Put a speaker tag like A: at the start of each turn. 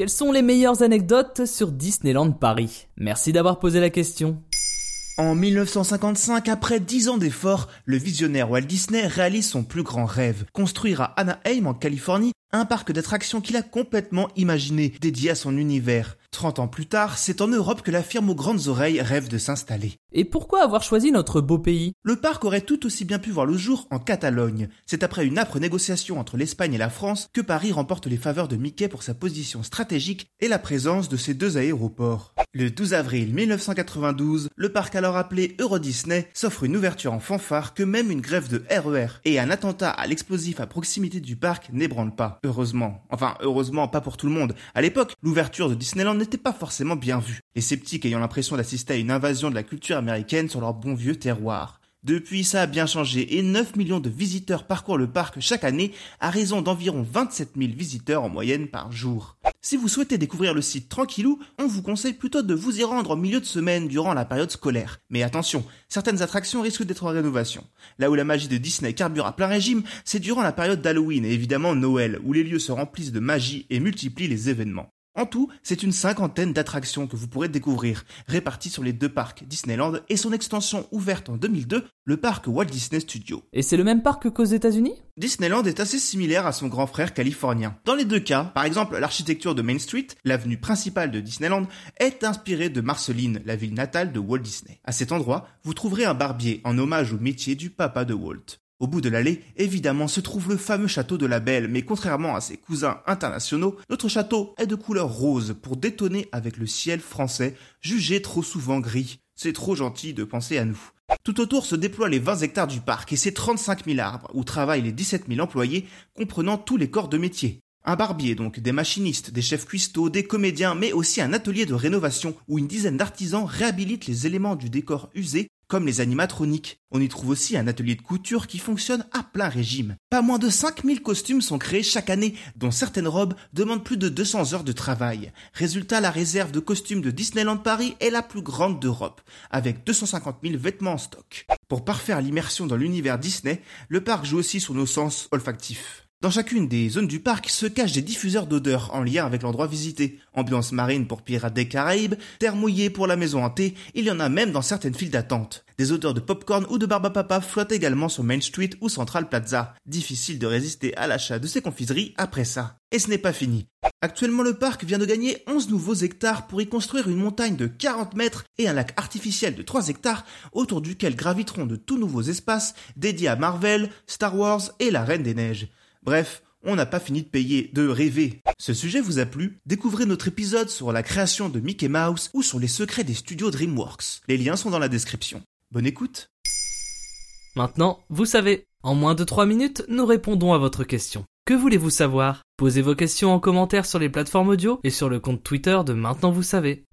A: Quelles sont les meilleures anecdotes sur Disneyland Paris? Merci d'avoir posé la question.
B: En 1955, après dix ans d'efforts, le visionnaire Walt Disney réalise son plus grand rêve, construire à Anaheim en Californie un parc d'attractions qu'il a complètement imaginé, dédié à son univers. 30 ans plus tard, c'est en Europe que la firme aux grandes oreilles rêve de s'installer.
A: Et pourquoi avoir choisi notre beau pays?
B: Le parc aurait tout aussi bien pu voir le jour en Catalogne. C'est après une âpre négociation entre l'Espagne et la France que Paris remporte les faveurs de Mickey pour sa position stratégique et la présence de ses deux aéroports. Le 12 avril 1992, le parc alors appelé Euro Disney s'offre une ouverture en fanfare que même une grève de RER e et un attentat à l'explosif à proximité du parc n'ébranlent pas. Heureusement. Enfin, heureusement pas pour tout le monde. À l'époque, l'ouverture de Disneyland n'était pas forcément bien vue. Les sceptiques ayant l'impression d'assister à une invasion de la culture américaine sur leur bon vieux terroir. Depuis, ça a bien changé et 9 millions de visiteurs parcourent le parc chaque année à raison d'environ 27 000 visiteurs en moyenne par jour. Si vous souhaitez découvrir le site tranquillou, on vous conseille plutôt de vous y rendre en milieu de semaine durant la période scolaire. Mais attention, certaines attractions risquent d'être en rénovation. Là où la magie de Disney carbure à plein régime, c'est durant la période d'Halloween et évidemment Noël, où les lieux se remplissent de magie et multiplient les événements. En tout, c'est une cinquantaine d'attractions que vous pourrez découvrir, réparties sur les deux parcs Disneyland et son extension ouverte en 2002, le parc Walt Disney Studios.
A: Et c'est le même parc qu'aux États-Unis?
B: Disneyland est assez similaire à son grand frère californien. Dans les deux cas, par exemple, l'architecture de Main Street, l'avenue principale de Disneyland, est inspirée de Marceline, la ville natale de Walt Disney. À cet endroit, vous trouverez un barbier en hommage au métier du papa de Walt. Au bout de l'allée, évidemment, se trouve le fameux château de la Belle, mais contrairement à ses cousins internationaux, notre château est de couleur rose pour détonner avec le ciel français, jugé trop souvent gris. C'est trop gentil de penser à nous. Tout autour se déploient les 20 hectares du parc et ses 35 000 arbres, où travaillent les 17 000 employés, comprenant tous les corps de métier. Un barbier donc, des machinistes, des chefs cuistots, des comédiens, mais aussi un atelier de rénovation où une dizaine d'artisans réhabilitent les éléments du décor usé comme les animatroniques. On y trouve aussi un atelier de couture qui fonctionne à plein régime. Pas moins de 5000 costumes sont créés chaque année, dont certaines robes demandent plus de 200 heures de travail. Résultat, la réserve de costumes de Disneyland Paris est la plus grande d'Europe, avec 250 000 vêtements en stock. Pour parfaire l'immersion dans l'univers Disney, le parc joue aussi sur nos sens olfactifs. Dans chacune des zones du parc se cachent des diffuseurs d'odeurs en lien avec l'endroit visité. Ambiance marine pour Pirates des Caraïbes, terre mouillée pour la maison hantée, il y en a même dans certaines files d'attente. Des odeurs de popcorn ou de barbapapa flottent également sur Main Street ou Central Plaza. Difficile de résister à l'achat de ces confiseries après ça. Et ce n'est pas fini. Actuellement, le parc vient de gagner 11 nouveaux hectares pour y construire une montagne de 40 mètres et un lac artificiel de 3 hectares autour duquel graviteront de tout nouveaux espaces dédiés à Marvel, Star Wars et la Reine des Neiges. Bref, on n'a pas fini de payer, de rêver. Ce sujet vous a plu? Découvrez notre épisode sur la création de Mickey Mouse ou sur les secrets des studios DreamWorks. Les liens sont dans la description. Bonne écoute
A: Maintenant, vous savez, en moins de 3 minutes, nous répondons à votre question. Que voulez-vous savoir? Posez vos questions en commentaire sur les plateformes audio et sur le compte Twitter de Maintenant vous savez.